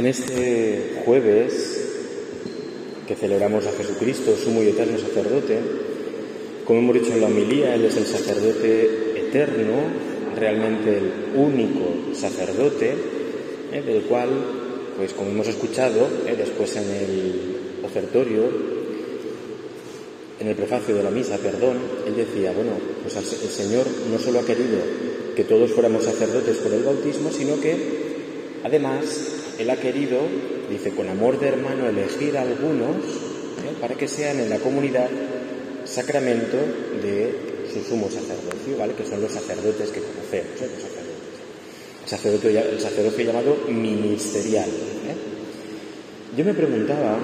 En este jueves que celebramos a Jesucristo, sumo y eterno sacerdote, como hemos dicho en la homilía, Él es el sacerdote eterno, realmente el único sacerdote, ¿eh? del cual, pues como hemos escuchado ¿eh? después en el ofertorio, en el prefacio de la misa, perdón, él decía, bueno, pues el Señor no solo ha querido que todos fuéramos sacerdotes por el bautismo, sino que además él ha querido, dice, con amor de hermano, elegir a algunos ¿eh? para que sean en la comunidad sacramento de su sumo sacerdocio, ¿vale? Que son los sacerdotes que conocemos, ¿eh? los sacerdotes. El sacerdocio, llamado ministerial. ¿eh? Yo me preguntaba,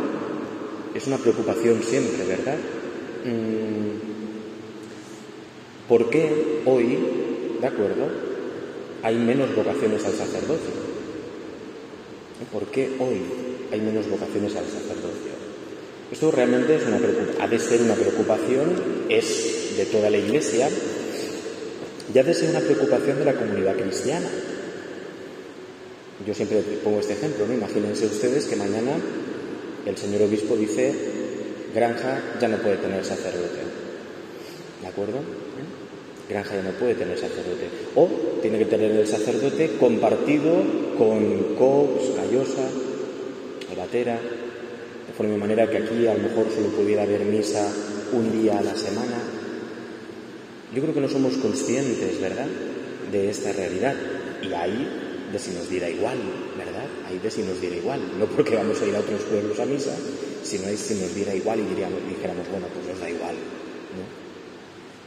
es una preocupación siempre, ¿verdad? Mm, ¿Por qué hoy, de acuerdo, hay menos vocaciones al sacerdocio? ¿Por qué hoy hay menos vocaciones al sacerdocio? Esto realmente es una ha de ser una preocupación, es de toda la Iglesia, y ha de ser una preocupación de la comunidad cristiana. Yo siempre pongo este ejemplo, ¿no? Imagínense ustedes que mañana el señor obispo dice, Granja ya no puede tener sacerdote. ¿De acuerdo? Granja ya no puede tener sacerdote. O tiene que tener el sacerdote compartido con Cox, Callosa, Batera, de forma manera que aquí a lo mejor solo pudiera haber misa un día a la semana. Yo creo que no somos conscientes, ¿verdad?, de esta realidad. Y ahí de si nos diera igual, ¿verdad? Ahí de si nos diera igual. No porque vamos a ir a otros pueblos a misa, sino ahí si nos diera igual y diríamos, dijéramos, bueno, pues nos da igual. ¿no?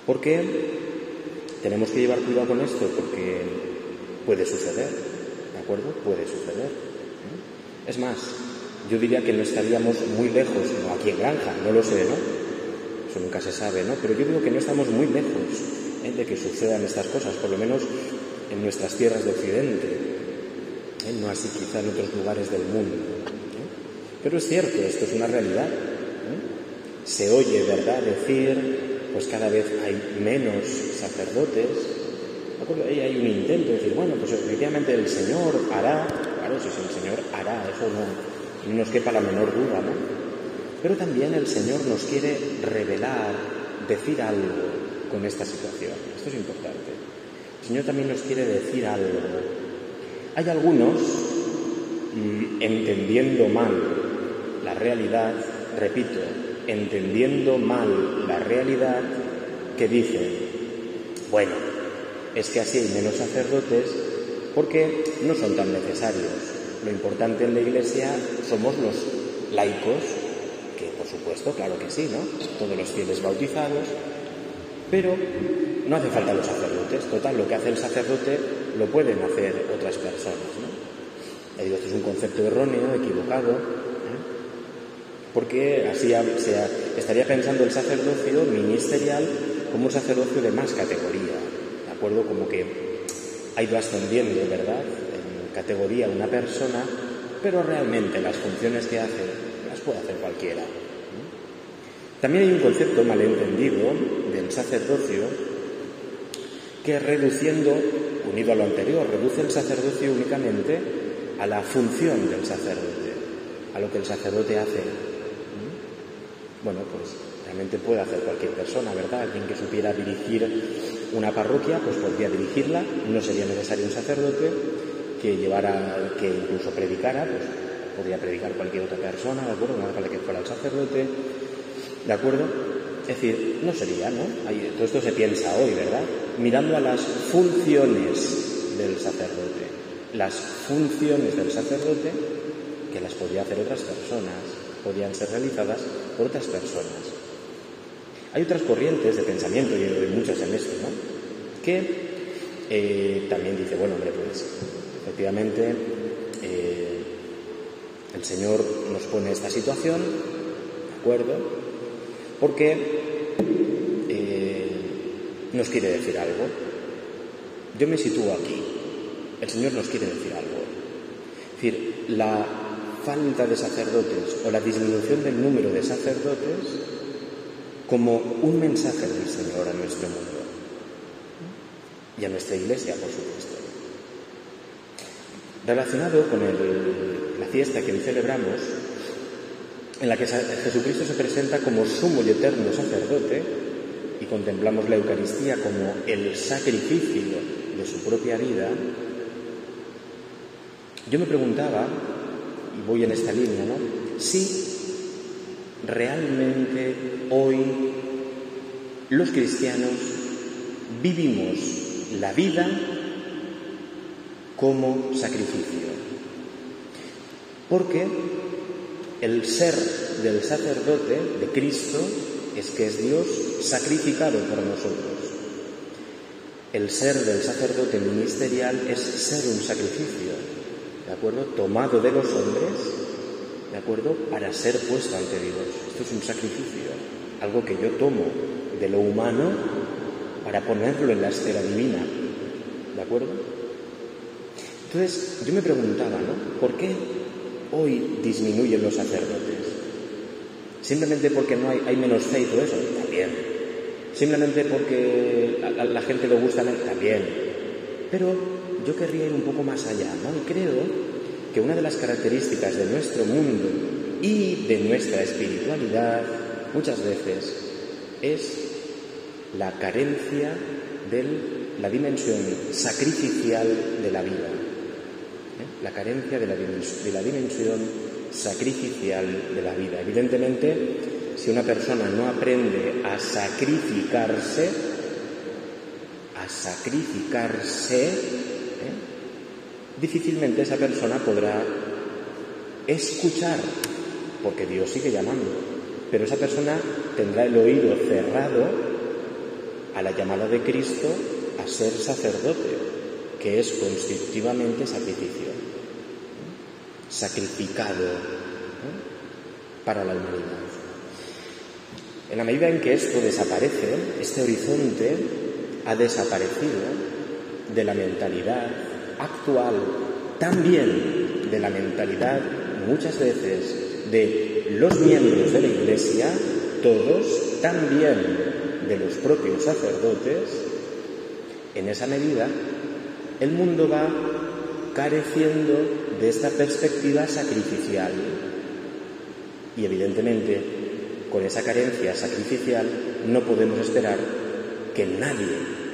Porque tenemos que llevar cuidado con esto porque puede suceder, ¿de acuerdo? Puede suceder. Es más, yo diría que no estaríamos muy lejos, no aquí en Granja, no lo sé, ¿no? Eso nunca se sabe, ¿no? Pero yo digo que no estamos muy lejos ¿eh? de que sucedan estas cosas, por lo menos en nuestras tierras de Occidente, ¿eh? no así quizá en otros lugares del mundo. ¿eh? Pero es cierto, esto es una realidad. Se oye, ¿verdad?, decir pues cada vez hay menos sacerdotes. Y hay un intento de decir, bueno, pues efectivamente el Señor hará, claro, si el Señor hará, eso no, nos quepa la menor duda, ¿no? Pero también el Señor nos quiere revelar, decir algo con esta situación. Esto es importante. El Señor también nos quiere decir algo. Hay algunos, mm, entendiendo mal la realidad, repito, entendiendo mal la realidad, que dicen, bueno, es que así hay menos sacerdotes porque no son tan necesarios. Lo importante en la Iglesia somos los laicos, que por supuesto, claro que sí, ¿no? Todos los fieles bautizados, pero no hace falta los sacerdotes. Total, lo que hace el sacerdote lo pueden hacer otras personas, ¿no? Esto es un concepto erróneo, equivocado, porque así estaría pensando el sacerdocio ministerial como un sacerdocio de más categoría, ¿de acuerdo? Como que ha ido ascendiendo, ¿verdad?, en categoría una persona, pero realmente las funciones que hace las puede hacer cualquiera. También hay un concepto malentendido del sacerdocio que reduciendo, unido a lo anterior, reduce el sacerdocio únicamente a la función del sacerdote, a lo que el sacerdote hace bueno, pues realmente puede hacer cualquier persona, ¿verdad? Alguien que supiera dirigir una parroquia, pues podría dirigirla, no sería necesario un sacerdote que llevara, que incluso predicara, pues podría predicar cualquier otra persona, ¿de acuerdo? Hace falta que fuera el sacerdote, ¿de acuerdo? Es decir, no sería, ¿no? todo esto se piensa hoy, ¿verdad? Mirando a las funciones del sacerdote, las funciones del sacerdote que las podría hacer otras personas, podían ser realizadas por otras personas. Hay otras corrientes de pensamiento, y hay muchas en esto, ¿no? que eh, también dice, bueno, hombre, pues efectivamente eh, el Señor nos pone esta situación, ¿de acuerdo? Porque eh, nos quiere decir algo. Yo me sitúo aquí. El Señor nos quiere decir algo. Es decir, la falta de sacerdotes o la disminución del número de sacerdotes como un mensaje del Señor a nuestro mundo y a nuestra iglesia, por supuesto. relacionado con la fiesta que hoy celebramos, en la que Jesucristo se presenta como sumo y eterno sacerdote y contemplamos la Eucaristía como el sacrificio de su propia vida, yo me preguntaba, y voy en esta línea, ¿no? Si realmente hoy los cristianos vivimos la vida como sacrificio. Porque el ser del sacerdote, de Cristo, es que es Dios sacrificado por nosotros. El ser del sacerdote ministerial es ser un sacrificio, ¿de acuerdo? Tomado de los hombres, ¿de acuerdo? Para ser puesto ante Dios. Esto es un sacrificio, algo que yo tomo de lo humano para ponerlo en la esfera divina, ¿de acuerdo? Entonces, yo me preguntaba, ¿no? ¿Por qué hoy disminuyen los sacerdotes? Simplemente porque no hay, hay menos fe y todo eso, también. Simplemente porque a, la gente le gusta, también. Pero yo querría ir un poco más allá, ¿no? Y creo que una de las características de nuestro mundo y de nuestra espiritualidad muchas veces es la carencia de la dimensión sacrificial de la vida la carencia de la, dimensión sacrificial de la vida. Evidentemente, si una persona no aprende a sacrificarse, a sacrificarse, ¿eh? Difícilmente esa persona podrá escuchar, porque Dios sigue llamando, pero esa persona tendrá el oído cerrado a la llamada de Cristo a ser sacerdote, que es constitutivamente sacrificio sacrificado para la humanidad. En la medida en que esto desaparece, este horizonte ha desaparecido de la mentalidad actual, también de la mentalidad muchas veces de los miembros de la Iglesia, todos, también de los propios sacerdotes, en esa medida el mundo va careciendo de esta perspectiva sacrificial. Y evidentemente, con esa carencia sacrificial, no podemos esperar que nadie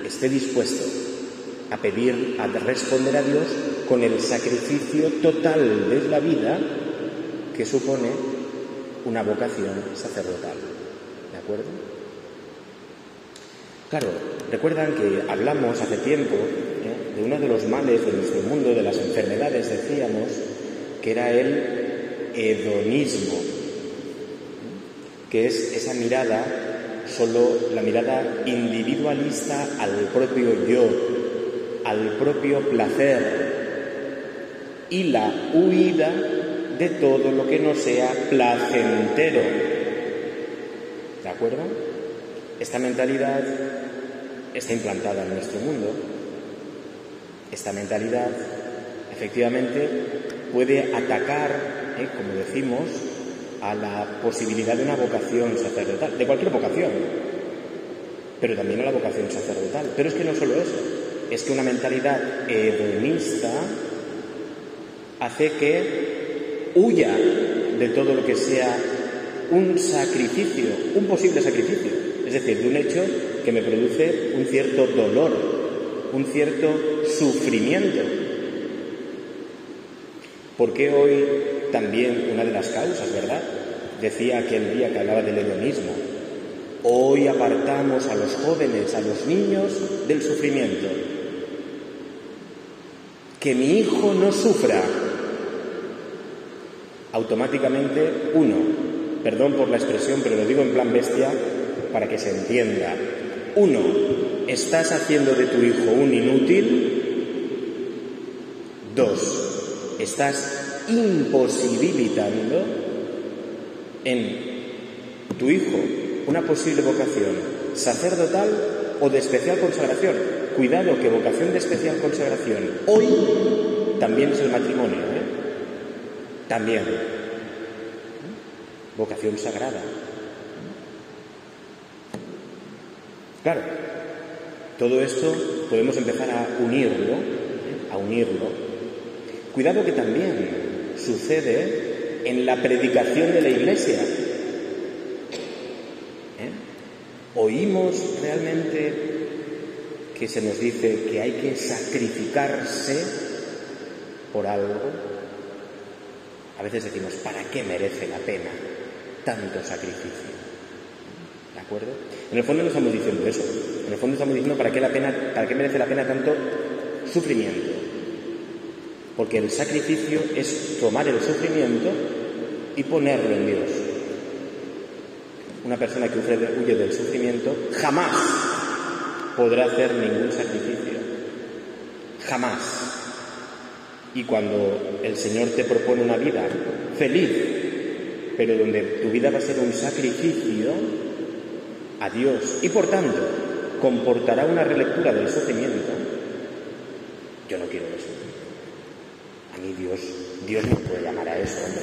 esté dispuesto a pedir, a responder a Dios con el sacrificio total de la vida que supone una vocación sacerdotal. ¿De acuerdo? Claro, recuerdan que hablamos hace tiempo de uno de los males de nuestro mundo, de las enfermedades, decíamos, que era el hedonismo, que es esa mirada, solo la mirada individualista al propio yo, al propio placer y la huida de todo lo que no sea placentero. ¿De acuerdo? Esta mentalidad está implantada en nuestro mundo esta mentalidad efectivamente puede atacar, ¿eh? como decimos, a la posibilidad de una vocación sacerdotal, de cualquier vocación, pero también a la vocación sacerdotal. Pero es que no solo eso, es que una mentalidad hedonista hace que huya de todo lo que sea un sacrificio, un posible sacrificio, es decir, de un hecho que me produce un cierto dolor, un cierto sufrimiento. Porque hoy también una de las causas, ¿verdad? Decía aquel día que hablaba del hedonismo. Hoy apartamos a los jóvenes, a los niños del sufrimiento. Que mi hijo no sufra. Automáticamente, uno, perdón por la expresión, pero lo digo en plan bestia para que se entienda. Uno, ¿estás haciendo de tu hijo un inútil? Dos, estás imposibilitando en tu hijo una posible vocación sacerdotal o de especial consagración. Cuidado que vocación de especial consagración hoy también es el matrimonio, ¿eh? También. Vocación sagrada. Claro, todo esto podemos empezar a unirlo, ¿eh? a unirlo Cuidado que también sucede en la predicación de la iglesia. ¿Eh? ¿Oímos realmente que se nos dice que hay que sacrificarse por algo? A veces decimos, ¿para qué merece la pena tanto sacrificio? ¿De acuerdo? En el fondo no estamos diciendo eso. En el fondo estamos diciendo para qué, la pena, para qué merece la pena tanto sufrimiento. Porque el sacrificio es tomar el sufrimiento y ponerlo en Dios. Una persona que huye del sufrimiento jamás podrá hacer ningún sacrificio. Jamás. Y cuando el Señor te propone una vida feliz, pero donde tu vida va a ser un sacrificio a Dios y por tanto comportará una relectura del sufrimiento, yo no quiero eso. A mí Dios, Dios no puede llamar a eso, hombre.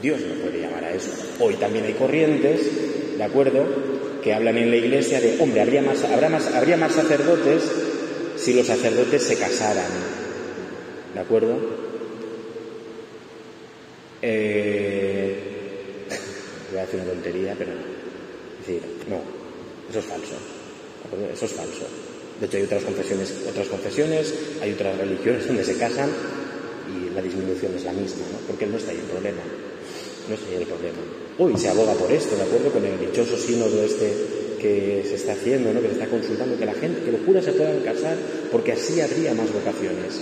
Dios no puede llamar a eso. Hoy también hay corrientes, ¿de acuerdo?, que hablan en la iglesia de, hombre, habría más, sacerdotes si los sacerdotes se casaran. ¿De acuerdo? Eh, voy a decir una tontería, pero no. Es decir, no, eso es falso. Eso es falso. De hecho, hay otras confesiones, otras confesiones, hay otras religiones donde se casan y la disminución es la misma, ¿no? Porque no está ahí el problema. No ahí el problema. Hoy se aboga por esto, ¿de acuerdo? Con el dichoso sínodo este que se está haciendo, ¿no? que se está consultando, que la gente, que los curas se puedan casar, porque así habría más vocaciones.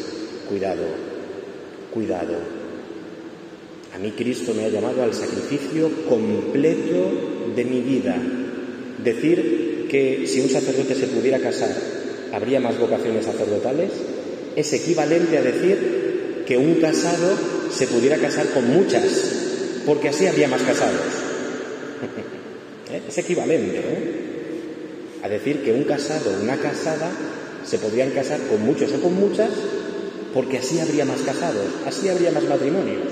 Cuidado, cuidado. A mí Cristo me ha llamado al sacrificio completo de mi vida. Decir que si un sacerdote se pudiera casar, habría más vocaciones sacerdotales, es equivalente a decir que un casado se pudiera casar con muchas, porque así habría más casados. Es equivalente ¿eh? a decir que un casado o una casada se podrían casar con muchos o con muchas, porque así habría más casados, así habría más matrimonios.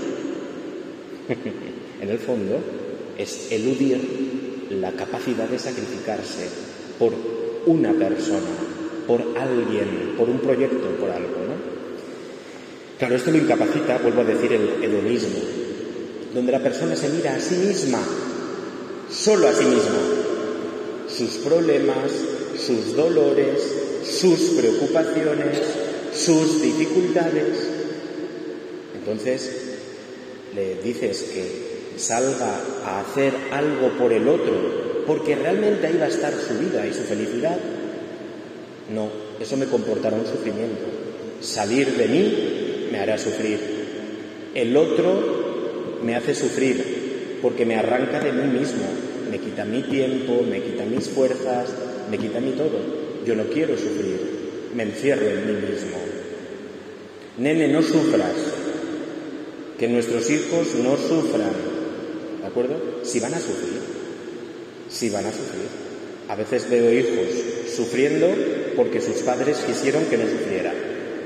en el fondo, es eludir la capacidad de sacrificarse por una persona, por alguien, por un proyecto, por algo. ¿no? Claro, esto lo incapacita, vuelvo a decir, el hedonismo, donde la persona se mira a sí misma, solo a sí misma, sus problemas, sus dolores, sus preocupaciones, sus dificultades. Entonces, le dices que salga a hacer algo por el otro, porque realmente ahí va a estar su vida y su felicidad. No, eso me comportará un sufrimiento. Salir de mí me hará sufrir. El otro me hace sufrir porque me arranca de mí mismo, me quita mi tiempo, me quita mis fuerzas, me quita mi todo. Yo no quiero sufrir, me encierro en mí mismo. Nene, no sufras, que nuestros hijos no sufran, ¿de acuerdo? Si van a sufrir, si van a sufrir. A veces veo hijos sufriendo porque sus padres quisieron que no sufriera.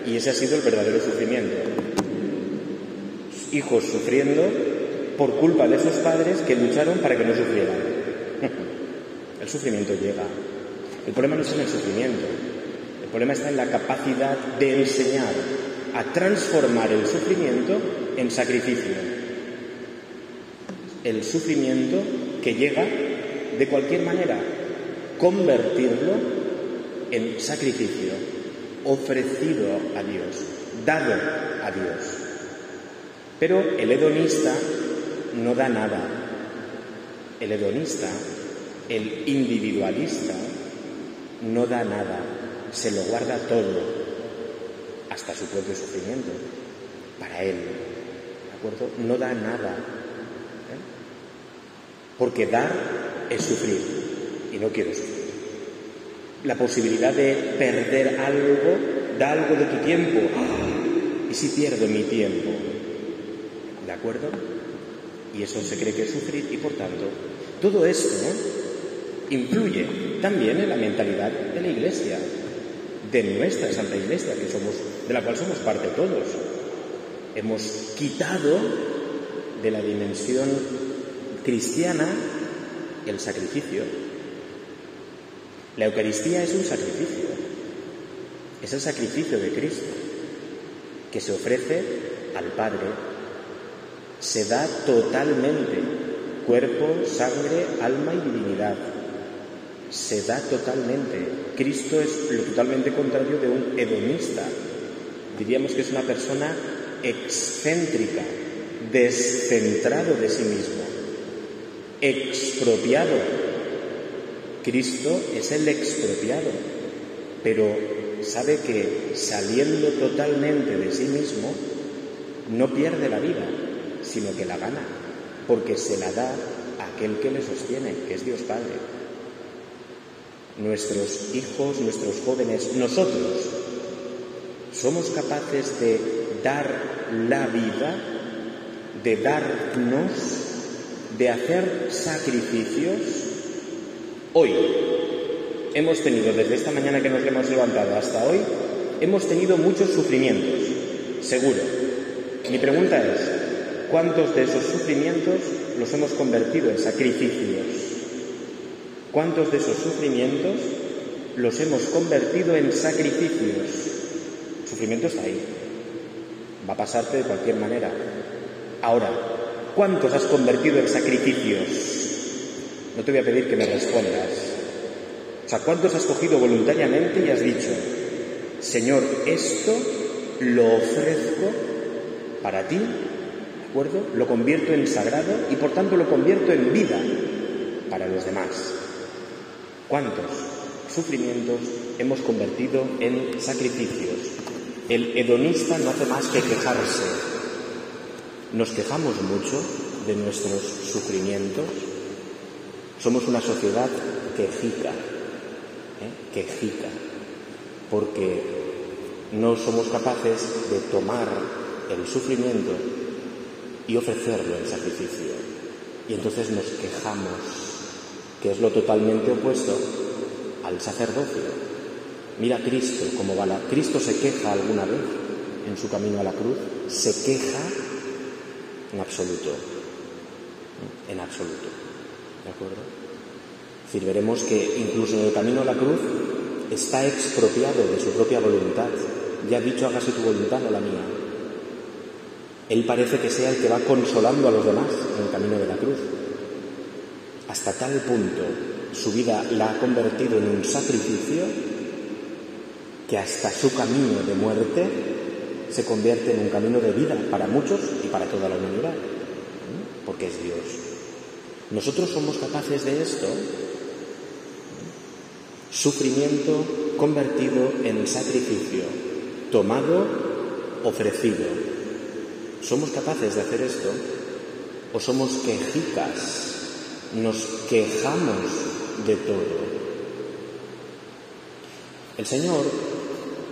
Y ese ha sido el verdadero sufrimiento. Hijos sufriendo por culpa de esos padres que lucharon para que no sufrieran. El sufrimiento llega. El problema no es en el sufrimiento. El problema está en la capacidad de enseñar a transformar el sufrimiento en sacrificio. El sufrimiento que llega de cualquier manera, convertirlo en sacrificio, ofrecido a Dios, dado a Dios. Pero el hedonista no da nada. El hedonista, el individualista, no da nada, se lo guarda todo, hasta su propio sufrimiento, para él. ¿De acuerdo? No da nada. ¿eh? Porque dar es sufrir, y no quiero sufrir. La posibilidad de perder algo, da algo de tu tiempo. ¡Ah! ¿Y si pierdo mi tiempo? ¿De acuerdo? Y eso se cree que es sufrir y por tanto, todo esto influye también en la mentalidad de la Iglesia, de nuestra Santa Iglesia, de la cual somos parte todos. Hemos quitado de la dimensión cristiana el sacrificio. La Eucaristía es un sacrificio, es el sacrificio de Cristo, que se ofrece al Padre, se da totalmente, cuerpo, sangre, alma y divinidad. Se da totalmente. Cristo es lo totalmente contrario de un hedonista. Diríamos que es una persona excéntrica, descentrado de sí mismo, expropiado. Cristo es el expropiado, pero sabe que saliendo totalmente de sí mismo, no pierde la vida, sino que la gana, porque se la da aquel que le sostiene, que es Dios Padre. Nuestros hijos, nuestros jóvenes, nosotros, somos capaces de dar la vida, de darnos, de hacer sacrificios. Hoy hemos tenido, desde esta mañana que nos hemos levantado hasta hoy, hemos tenido muchos sufrimientos, seguro. Mi pregunta es, ¿cuántos de esos sufrimientos los hemos convertido en sacrificios? ¿Cuántos de esos sufrimientos los hemos convertido en sacrificios? El sufrimiento está ahí. Va a pasarte de cualquier manera. Ahora, ¿cuántos has convertido en sacrificios? No te voy a pedir que me respondas. O sea, ¿cuántos has cogido voluntariamente y has dicho, Señor, esto lo ofrezco para ti, ¿de Lo convierto en sagrado y por tanto lo convierto en vida para los demás. ¿Cuántos sufrimientos hemos convertido en sacrificios? El hedonista no hace más que quejarse. Nos quejamos mucho de nuestros sufrimientos. Somos una sociedad quejica, ¿eh? quejica, porque no somos capaces de tomar el sufrimiento y ofrecerlo en sacrificio. Y entonces nos quejamos, que es lo totalmente opuesto al sacerdocio. Mira Cristo cómo va la... Cristo se queja alguna vez en su camino a la cruz, se queja en absoluto, en absoluto, ¿de acuerdo? Es decir, veremos que incluso en el camino a la cruz está expropiado de su propia voluntad. Ya ha dicho, hágase tu voluntad, no la mía. Él parece que sea el que va consolando a los demás en el camino de la cruz. Hasta tal punto su vida la ha convertido en un sacrificio que hasta su camino de muerte se convierte en un camino de vida para muchos y para toda la humanidad, porque es Dios. Nosotros somos capaces de esto, sufrimiento convertido en sacrificio, tomado, ofrecido. ¿Somos capaces de hacer esto? ¿O somos quejicas? Nos quejamos de todo. El Señor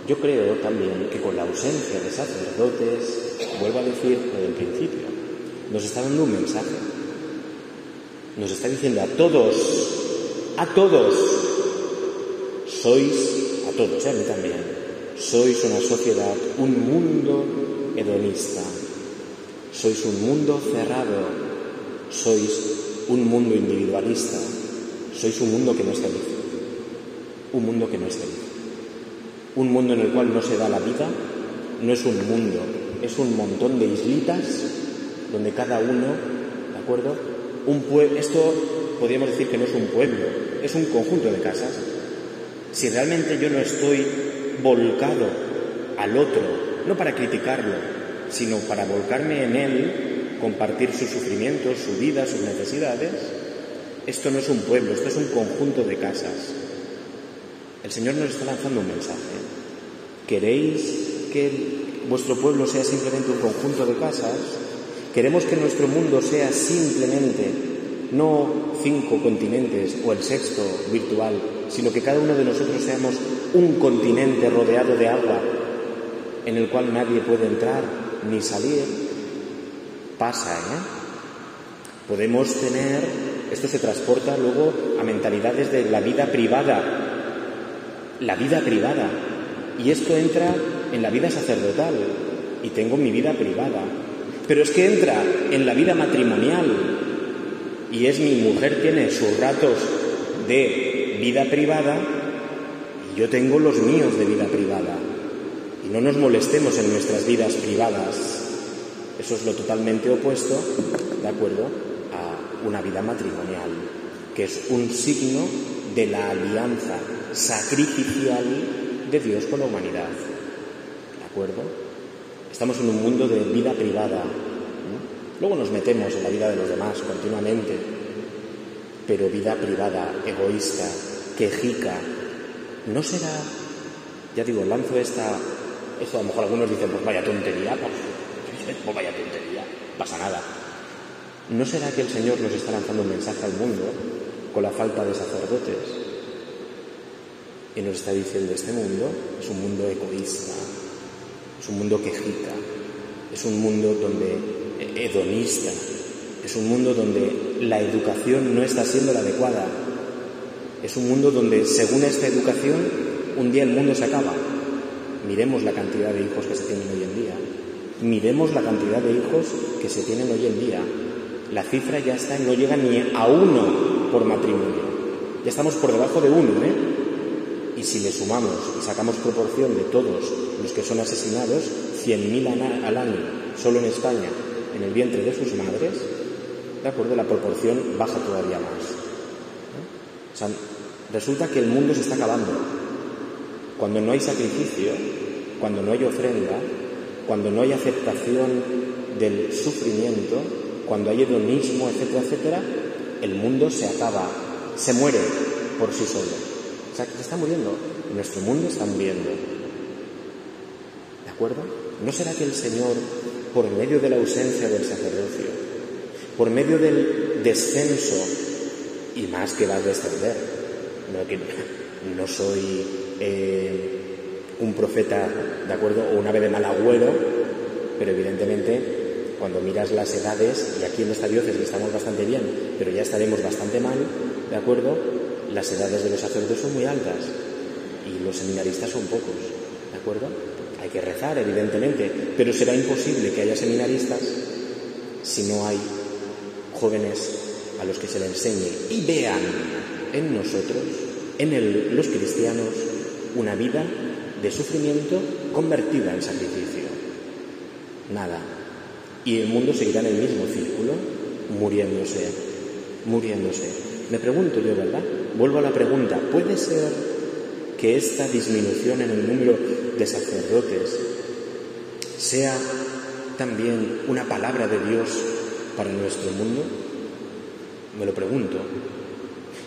yo creo también que con la ausencia de sacerdotes, vuelvo a decir desde el principio, nos está dando un mensaje. Nos está diciendo a todos, a todos, sois, a todos, ¿eh? a mí también, sois una sociedad, un mundo hedonista, sois un mundo cerrado, sois un mundo individualista, sois un mundo que no es feliz, un mundo que no es feliz. Un mundo en el cual no se da la vida no es un mundo, es un montón de islitas donde cada uno, ¿de acuerdo? Un esto podríamos decir que no es un pueblo, es un conjunto de casas. Si realmente yo no estoy volcado al otro, no para criticarlo, sino para volcarme en él, compartir sus sufrimientos, su vida, sus necesidades, esto no es un pueblo, esto es un conjunto de casas. El Señor nos está lanzando un mensaje. ¿Queréis que vuestro pueblo sea simplemente un conjunto de casas? ¿Queremos que nuestro mundo sea simplemente no cinco continentes o el sexto virtual, sino que cada uno de nosotros seamos un continente rodeado de agua en el cual nadie puede entrar ni salir? Pasa, ¿eh? Podemos tener, esto se transporta luego a mentalidades de la vida privada, la vida privada. Y esto entra en la vida sacerdotal y tengo mi vida privada. Pero es que entra en la vida matrimonial y es mi mujer tiene sus ratos de vida privada y yo tengo los míos de vida privada. Y no nos molestemos en nuestras vidas privadas. Eso es lo totalmente opuesto, ¿de acuerdo?, a una vida matrimonial, que es un signo de la alianza sacrificial de Dios con la humanidad. ¿De acuerdo? Estamos en un mundo de vida privada. Luego nos metemos en la vida de los demás continuamente, pero vida privada, egoísta, quejica, ¿no será, ya digo, lanzo esta, eso a lo mejor algunos dicen, pues vaya tontería, pues, pues vaya tontería, pasa nada. ¿No será que el Señor nos está lanzando un mensaje al mundo con la falta de sacerdotes? Y nos está diciendo, este mundo es un mundo egoísta, es un mundo quejica, es un mundo donde hedonista, es un mundo donde la educación no está siendo la adecuada, es un mundo donde, según esta educación, un día el mundo se acaba. Miremos la cantidad de hijos que se tienen hoy en día. Miremos la cantidad de hijos que se tienen hoy en día. La cifra ya está, no llega ni a uno por matrimonio. Ya estamos por debajo de uno, ¿eh? Y si le sumamos y sacamos proporción de todos los que son asesinados, 100.000 al año, solo en España, en el vientre de sus madres, ¿de? La proporción baja todavía más. Resulta que el mundo se está acabando. Cuando no hay sacrificio, cuando no hay ofrenda, cuando no hay aceptación del sufrimiento, cuando hay hedonismo, etcétera, etcétera, el mundo se acaba, se muere por sí solo. O sea, que se está muriendo. Nuestro mundo está muriendo. ¿De acuerdo? ¿No será que el Señor, por medio de la ausencia del sacerdocio, por medio del descenso y más que va a descender. No, que no soy eh, un profeta, ¿de acuerdo? O un ave de mal agüero, pero evidentemente cuando miras las edades, y aquí en esta diócesis estamos bastante bien, pero ya estaremos bastante mal, ¿de acuerdo? Las edades de los sacerdotes son muy altas y los seminaristas son pocos, ¿de acuerdo? Hay que rezar, evidentemente, pero será imposible que haya seminaristas si no hay jóvenes a los que se le enseñe y vean en nosotros, en los cristianos, una vida de sufrimiento convertida en sacrificio. Nada. Y el mundo seguirá en el mismo círculo, muriéndose, muriéndose. Me pregunto yo, ¿verdad? Vuelvo a la pregunta, ¿puede ser que esta disminución en el número de sacerdotes sea también una palabra de Dios para nuestro mundo? Me lo pregunto.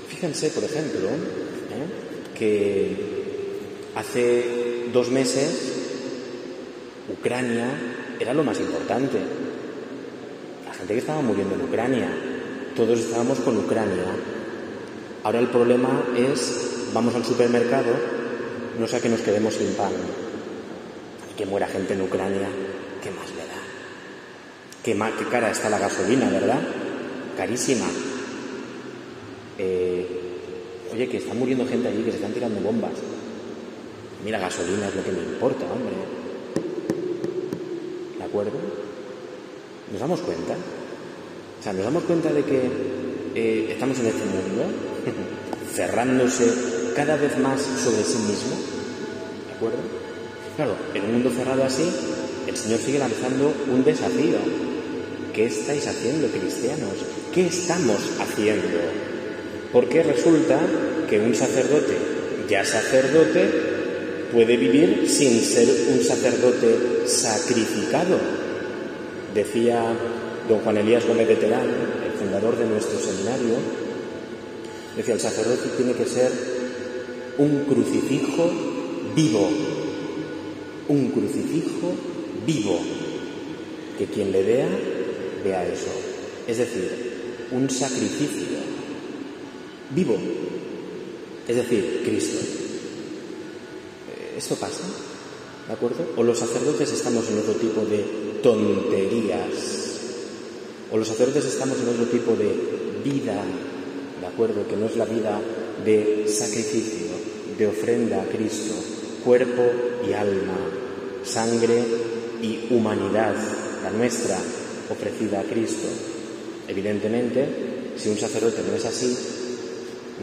Fíjense, por ejemplo, ¿eh? que hace dos meses Ucrania era lo más importante. La gente que estaba muriendo en Ucrania, todos estábamos con Ucrania. Ahora el problema es, vamos al supermercado, no sea que nos quedemos sin pan. Y que muera gente en Ucrania, ¿qué más le da? Qué, qué cara está la gasolina, ¿verdad? Carísima. Eh, oye, que está muriendo gente allí, que se están tirando bombas. Mira, gasolina es lo que me importa, hombre. ¿De acuerdo? ¿Nos damos cuenta? O sea, nos damos cuenta de que eh, estamos en este mundo cerrándose cada vez más sobre sí mismo. ¿De acuerdo? Claro, en un mundo cerrado así, el Señor sigue lanzando un desafío. ¿Qué estáis haciendo, cristianos? ¿Qué estamos haciendo? Porque resulta que un sacerdote, ya sacerdote, puede vivir sin ser un sacerdote sacrificado. Decía don Juan Elías Gómez de Terán, el fundador de nuestro seminario, decía, el sacerdote tiene que ser un crucifijo vivo, un crucifijo vivo, que quien le vea, vea eso. Es decir, un sacrificio vivo, es decir, Cristo. ¿Esto pasa? ¿De acuerdo? O los sacerdotes estamos en otro tipo de tonterías, o los sacerdotes estamos en otro tipo de vida, ¿de acuerdo? Que no es la vida de sacrificio, de ofrenda a Cristo, cuerpo y alma, sangre y humanidad, la nuestra, ofrecida a Cristo. Evidentemente, si un sacerdote no es así,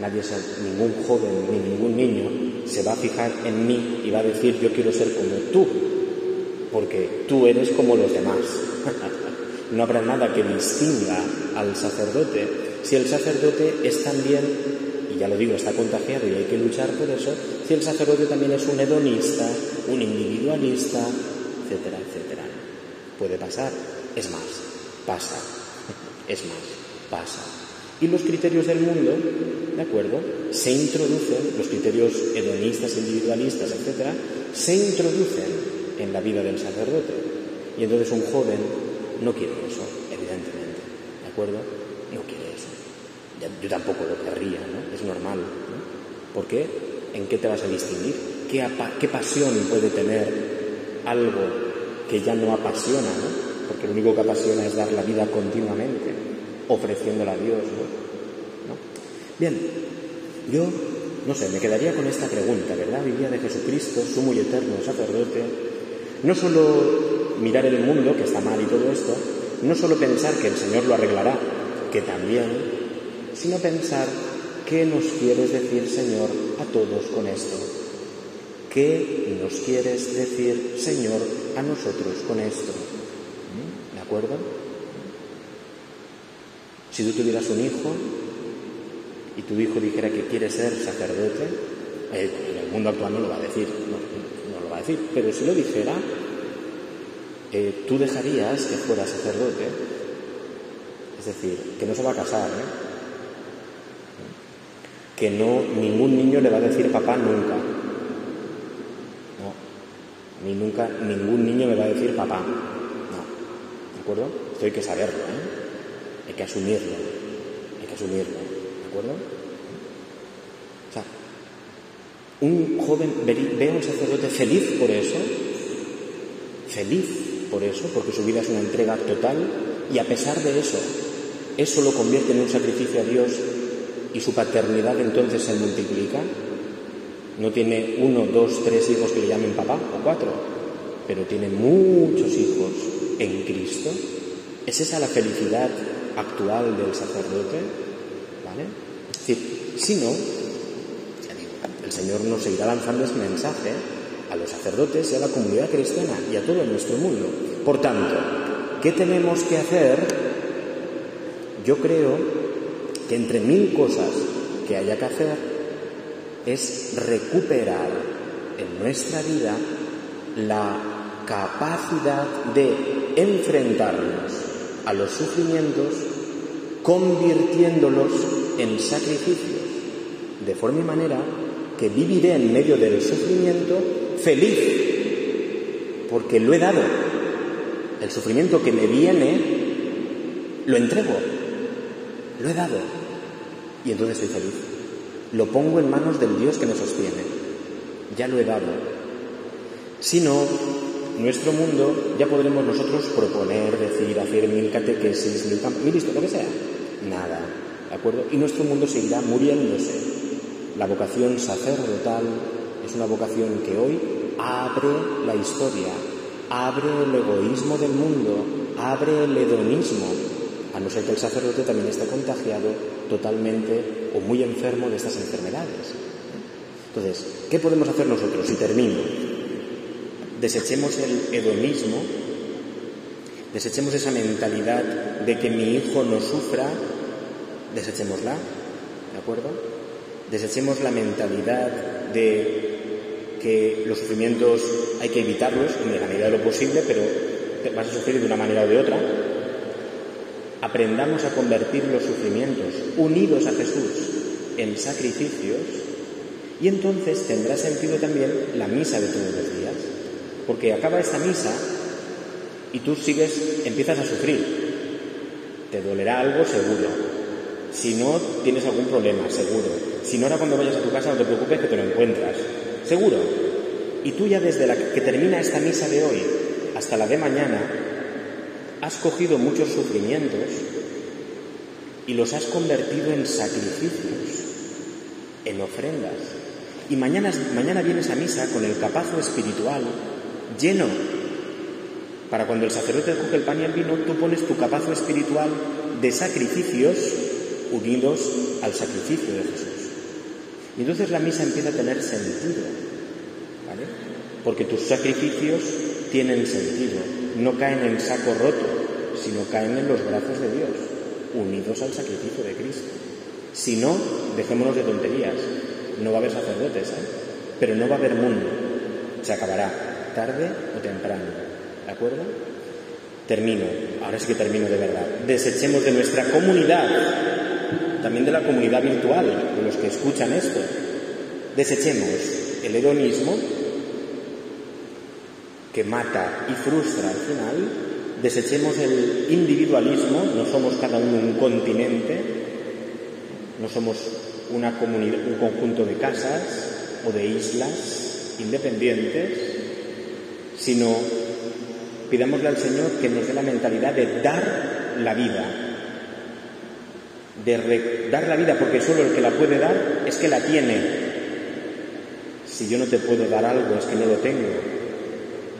nadie, ningún joven ni ningún niño se va a fijar en mí y va a decir yo quiero ser como tú. porque tú eres como los demás. no habrá nada que distinga al sacerdote si el sacerdote es también, y ya lo digo, está contagiado y hay que luchar por eso, si el sacerdote también es un hedonista, un individualista, etcétera, etcétera. Puede pasar, es más, pasa, es más, pasa. Y los criterios del mundo, ¿de acuerdo? Se introducen, los criterios hedonistas, individualistas, etcétera, se introducen en la vida del sacerdote. Y entonces un joven no quiere eso, evidentemente, ¿de acuerdo? No quiere eso. Yo tampoco lo querría, ¿no? Es normal, ¿no? ¿Por qué? ¿En qué te vas a distinguir? ¿Qué, qué pasión puede tener algo que ya no apasiona, ¿no? Porque lo único que apasiona es dar la vida continuamente, ofreciéndola a Dios, ¿no? Bien, yo no sé, me quedaría con esta pregunta, ¿verdad? Vivía de Jesucristo, sumo y eterno sacerdote, no solo mirar el mundo, que está mal y todo esto, no solo pensar que el Señor lo arreglará, que también, sino pensar qué nos quieres decir, Señor, a todos con esto. ¿Qué nos quieres decir, Señor, a nosotros con esto? ¿Mm? ¿De acuerdo? Si tú tuvieras un hijo y tu hijo dijera que quiere ser sacerdote, eh, en el mundo actual no lo va a decir, decir, pero si lo dijera, eh, tú dejarías que fuera sacerdote, es decir, que no se va a casar, ¿eh? que no ningún niño le va a decir papá nunca. No, ni nunca ningún niño me va a decir papá. No, ¿de acuerdo? Esto hay que saberlo, ¿eh? Hay que asumirlo, hay que asumirlo, ¿de acuerdo? un joven ve a un sacerdote feliz por eso, feliz por eso, porque su vida es una entrega total, y a pesar de eso, eso lo convierte en un sacrificio a Dios y su paternidad entonces se multiplica. No tiene uno, dos, tres hijos que le llamen papá, o cuatro, pero tiene muchos hijos en Cristo. ¿Es esa la felicidad actual del sacerdote? ¿Vale? Es decir, si no, el Señor nos seguirá lanzando ese mensaje a los sacerdotes y a la comunidad cristiana y a todo nuestro mundo. Por tanto, ¿qué tenemos que hacer? Yo creo que entre mil cosas que haya que hacer es recuperar en nuestra vida la capacidad de enfrentarnos a los sufrimientos convirtiéndolos en sacrificios, de forma y manera que viviré en medio del sufrimiento feliz, porque lo he dado. El sufrimiento que me viene, lo entrego, lo he dado, y entonces estoy feliz. Lo pongo en manos del Dios que me sostiene. Ya lo he dado. Si no, nuestro mundo ya podremos nosotros proponer, decir, hacer mil catequesis, mil, mil lo que sea. Nada. ¿De acuerdo? Y nuestro mundo seguirá muriéndose. La vocación sacerdotal es una vocación que hoy abre la historia, abre el egoísmo del mundo, abre el hedonismo, a no ser que el sacerdote también esté contagiado totalmente o muy enfermo de estas enfermedades. Entonces, ¿qué podemos hacer nosotros? Y termino. Desechemos el hedonismo, desechemos esa mentalidad de que mi hijo no sufra, desechémosla, ¿de acuerdo? Desechemos la mentalidad de que los sufrimientos hay que evitarlos en la medida de lo posible, pero vas a sufrir de una manera o de otra. Aprendamos a convertir los sufrimientos unidos a Jesús en sacrificios y entonces tendrá sentido también la misa de todos los. Porque acaba esta misa y tú sigues, empiezas a sufrir. Te dolerá algo seguro, si no, tienes algún problema, seguro. Si no, ahora cuando vayas a tu casa no te preocupes que te lo encuentras. Seguro. Y tú ya desde que termina esta misa de hoy hasta la de mañana, has cogido muchos sufrimientos y los has convertido en sacrificios, en ofrendas. Y mañana, mañana vienes a misa con el capazo espiritual lleno. Para cuando el sacerdote coge el pan y el vino, tú pones tu capazo espiritual de sacrificios unidos al sacrificio de Jesús. Y entonces la misa empieza a tener sentido, ¿vale? Porque tus sacrificios tienen sentido, no caen en saco roto, sino caen en los brazos de Dios, unidos al sacrificio de Cristo. Si no, dejémonos de tonterías, no va a haber sacerdotes, ¿eh? pero no va a haber mundo, se acabará, tarde o temprano, ¿de acuerdo? Termino, ahora sí que termino de verdad. Desechemos de nuestra comunidad, también de la comunidad virtual, de los que escuchan esto, desechemos el hedonismo que mata y frustra al final, desechemos el individualismo, no somos cada uno un continente, no somos una comunidad, un conjunto de casas o de islas independientes, sino pidámosle al Señor que nos dé la mentalidad de dar la vida, de dar la vida porque solo el que la puede dar es que la tiene. Si yo no te puedo dar algo es que no lo tengo.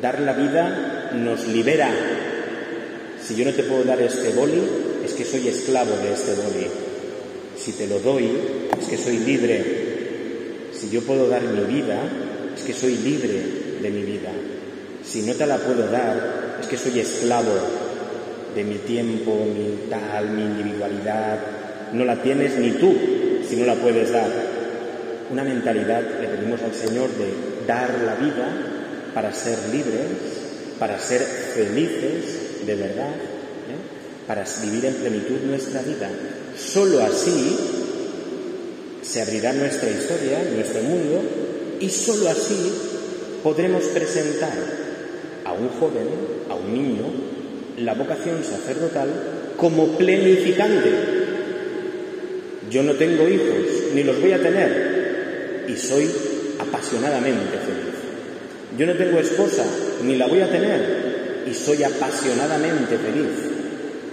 Dar la vida nos libera. Si yo no te puedo dar este boli, es que soy esclavo de este boli. Si te lo doy, es que soy libre. Si yo puedo dar mi vida, es que soy libre de mi vida. Si no te la puedo dar, es que soy esclavo de mi tiempo, mi tal, mi individualidad. No la tienes ni tú si no la puedes dar. Una mentalidad le pedimos al Señor de dar la vida para ser libres, para ser felices de verdad, ¿eh? para vivir en plenitud nuestra vida. Solo así se abrirá nuestra historia, nuestro mundo, y solo así podremos presentar a un joven, a un niño, la vocación sacerdotal como plenificante. Yo no tengo hijos, ni los voy a tener, y soy apasionadamente feliz. Yo no tengo esposa, ni la voy a tener, y soy apasionadamente feliz.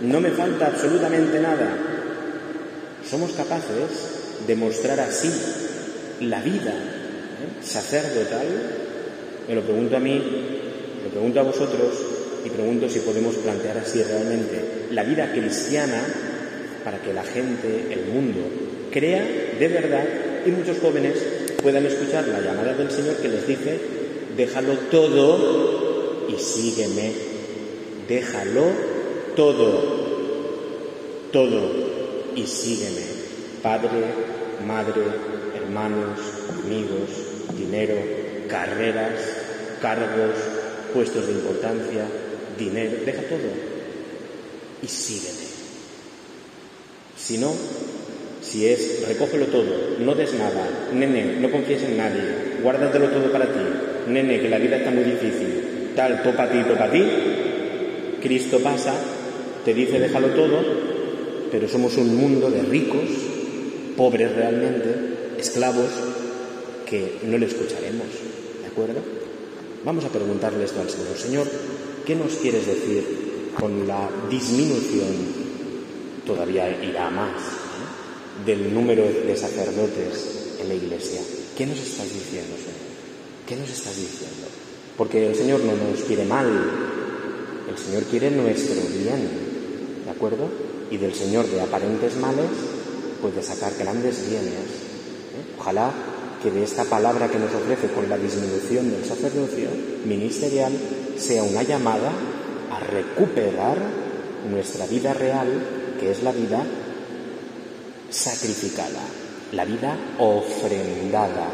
No me falta absolutamente nada. Somos capaces de mostrar así la vida ¿eh? sacerdotal. Me lo pregunto a mí, pregunto a vosotros y pregunto si podemos plantear así realmente la vida cristiana para que la gente, el mundo, crea de verdad y muchos jóvenes puedan escuchar la llamada del Señor que les dice déjalo todo y sígueme. Déjalo todo, todo y sígueme. Padre, madre, hermanos, amigos, dinero, carreras, cargos, puestos de importancia, dinero, deja todo y sígueme. Si no, si es recógelo todo, no des nada, nene, no confíes en nadie, guárdatelo todo para ti, nene, que la vida está muy difícil, tal, topa a ti, topa a ti, Cristo pasa, te dice déjalo todo, pero somos un mundo de ricos, pobres realmente, esclavos, que no le escucharemos, ¿de acuerdo? Vamos a preguntarle esto al Señor. Señor, ¿qué nos quieres decir con la disminución? Todavía irá más del número de sacerdotes en la iglesia. ¿Qué nos estás diciendo, Señor? ¿Qué nos estás diciendo? Porque el Señor no nos quiere mal, el Señor quiere nuestro bien, ¿de acuerdo? Y del Señor de aparentes males puede sacar grandes bienes. ¿eh? Ojalá que de esta palabra que nos ofrece con la disminución del sacerdocio ministerial sea una llamada a recuperar nuestra vida real, que es la vida sacrificada, la vida ofrendada,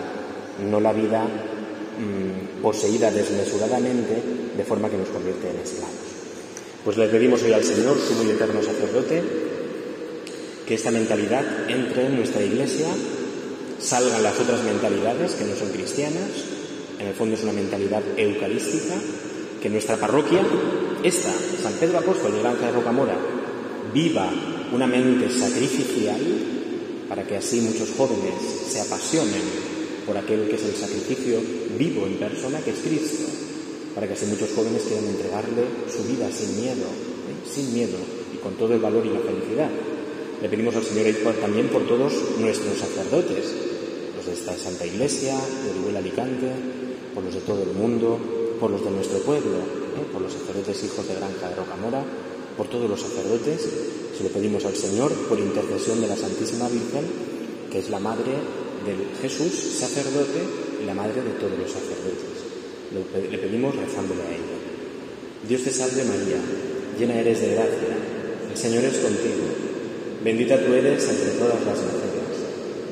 no la vida Mm, poseída desmesuradamente de forma que nos convierte en esclavos. Pues le pedimos hoy al Señor, su muy eterno sacerdote, que esta mentalidad entre en nuestra iglesia, salgan las otras mentalidades que no son cristianas, en el fondo es una mentalidad eucarística, que nuestra parroquia, esta, San Pedro Apóstol de Granja de Rocamora, viva una mente sacrificial para que así muchos jóvenes se apasionen por aquel que es el sacrificio vivo en persona, que es Cristo, para que así muchos jóvenes quieran entregarle su vida sin miedo, ¿eh? sin miedo y con todo el valor y la felicidad. Le pedimos al Señor también por todos nuestros sacerdotes, de esta Santa Iglesia, de Orihuela Alicante, por los de todo el mundo, por los de nuestro pueblo, ¿eh? por los sacerdotes hijos de Granja de Rocamora, por todos los sacerdotes, se lo pedimos al Señor por intercesión de la Santísima Virgen, que es la Madre del Jesús, sacerdote, y la madre de todos los sacerdotes. Le pedimos rezándole a ella. Dios te salve María, llena eres de gracia, el Señor es contigo, bendita tú eres entre todas las mujeres,